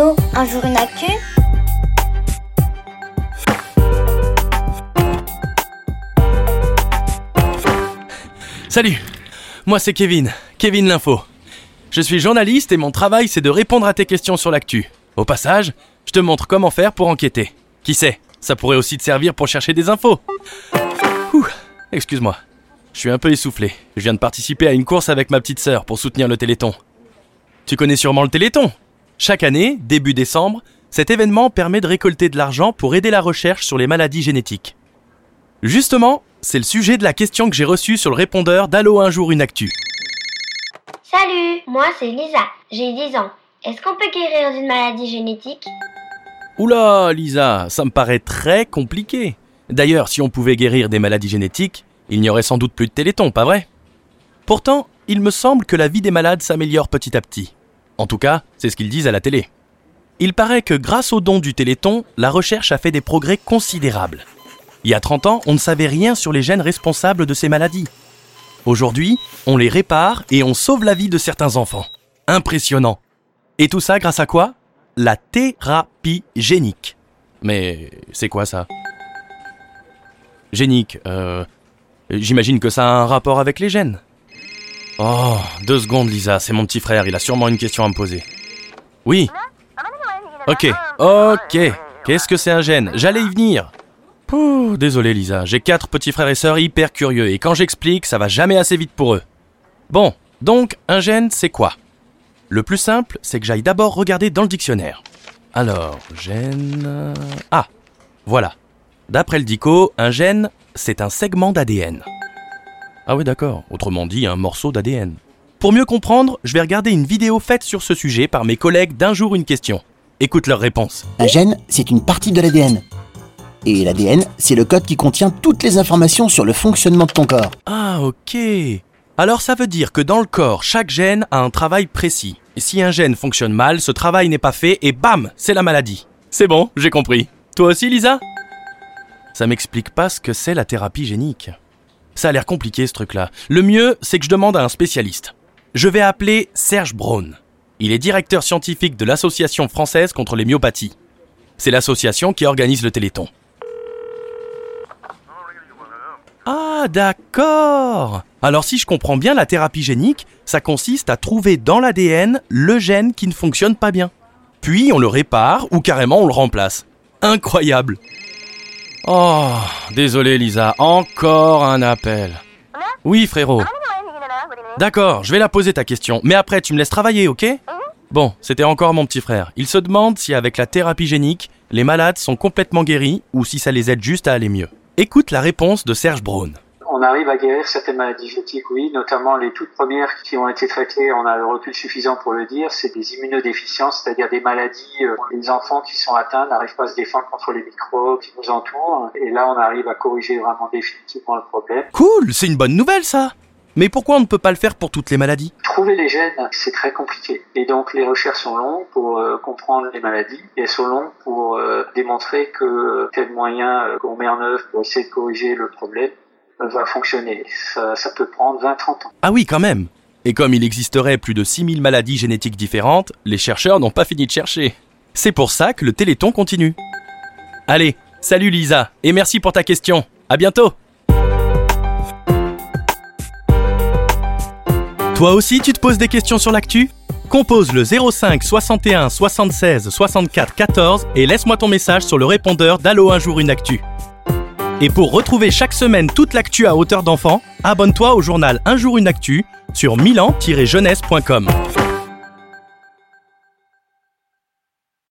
Un jour une actu Salut, moi c'est Kevin, Kevin l'info. Je suis journaliste et mon travail c'est de répondre à tes questions sur l'actu. Au passage, je te montre comment faire pour enquêter. Qui sait, ça pourrait aussi te servir pour chercher des infos. Ouh, excuse-moi. Je suis un peu essoufflé. Je viens de participer à une course avec ma petite sœur pour soutenir le Téléthon. Tu connais sûrement le Téléthon Chaque année, début décembre, cet événement permet de récolter de l'argent pour aider la recherche sur les maladies génétiques. Justement, c'est le sujet de la question que j'ai reçue sur le répondeur d'Allo un jour une actu. Salut, moi c'est Lisa, j'ai 10 ans. Est-ce qu'on peut guérir d'une maladie génétique? Oula, Lisa, ça me paraît très compliqué. D'ailleurs, si on pouvait guérir des maladies génétiques, il n'y aurait sans doute plus de téléthon, pas vrai? Pourtant, il me semble que la vie des malades s'améliore petit à petit. En tout cas, c'est ce qu'ils disent à la télé. Il paraît que grâce aux dons du Téléthon, la recherche a fait des progrès considérables. Il y a 30 ans, on ne savait rien sur les gènes responsables de ces maladies. Aujourd'hui, on les répare et on sauve la vie de certains enfants. Impressionnant. Et tout ça grâce à quoi? La thérapie génique. Mais c'est quoi ça? Génique, euh... J'imagine que ça a un rapport avec les gènes. Oh, deux secondes Lisa, c'est mon petit frère, il a sûrement une question à me poser. Oui. Ok, ok. Qu'est-ce que c'est un gène? J'allais y venir. Pouh, désolé Lisa, j'ai quatre petits frères et sœurs hyper curieux et quand j'explique, ça va jamais assez vite pour eux. Bon, donc un gène, c'est quoi? Le plus simple, c'est que j'aille d'abord regarder dans le dictionnaire. Alors, gène... Ah, voilà. D'après le DICO, un gène, c'est un segment d'ADN. Ah oui d'accord, autrement dit un morceau d'ADN. Pour mieux comprendre, je vais regarder une vidéo faite sur ce sujet par mes collègues d'un jour une question. Écoute leur réponse. Un gène, c'est une partie de l'ADN. Et l'ADN, c'est le code qui contient toutes les informations sur le fonctionnement de ton corps. Ah ok. Alors ça veut dire que dans le corps, chaque gène a un travail précis. Et si un gène fonctionne mal, ce travail n'est pas fait et bam, c'est la maladie. C'est bon, j'ai compris. Toi aussi Lisa? Ça m'explique pas ce que c'est la thérapie génique. Ça a l'air compliqué ce truc-là. Le mieux, c'est que je demande à un spécialiste. Je vais appeler Serge Braun. Il est directeur scientifique de l'Association française contre les myopathies. C'est l'association qui organise le Téléthon. Ah, d'accord Alors si je comprends bien, la thérapie génique, ça consiste à trouver dans l'ADN le gène qui ne fonctionne pas bien. Puis on le répare ou carrément on le remplace. Incroyable Oh, désolé Lisa, encore un appel. Oui frérot. D'accord, je vais la poser ta question, mais après tu me laisses travailler, ok? Bon, c'était encore mon petit frère. Il se demande si avec la thérapie génique, les malades sont complètement guéris ou si ça les aide juste à aller mieux. Écoute la réponse de Serge Braun. On arrive à guérir certaines maladies génétiques, oui, notamment les toutes premières qui ont été traitées, on a le recul suffisant pour le dire, c'est des immunodéficiences, c'est-à-dire des maladies euh, où les enfants qui sont atteints n'arrivent pas à se défendre contre les microbes qui nous entourent, et là on arrive à corriger vraiment définitivement le problème. Cool, c'est une bonne nouvelle ça mais pourquoi on ne peut pas le faire pour toutes les maladies? Trouver les gènes, c'est très compliqué. Et donc les recherches sont longues pour euh, comprendre les maladies et elles sont longues pour euh, démontrer que tel moyen euh, qu'on met en œuvre pour essayer de corriger le problème va fonctionner. Ça, peut prendre 20-30 ans. Ah oui, quand même Et comme il existerait plus de 6000 maladies génétiques différentes, les chercheurs n'ont pas fini de chercher. C'est pour ça que le Téléthon continue. Allez, salut Lisa, et merci pour ta question. À bientôt Toi aussi, tu te poses des questions sur l'actu? Compose le 05 61 76 64 14 et laisse-moi ton message sur le répondeur d'Allo un jour une actu. Et pour retrouver chaque semaine toute l'actu à hauteur d'enfant, abonne-toi au journal Un jour une actu sur milan-jeunesse.com.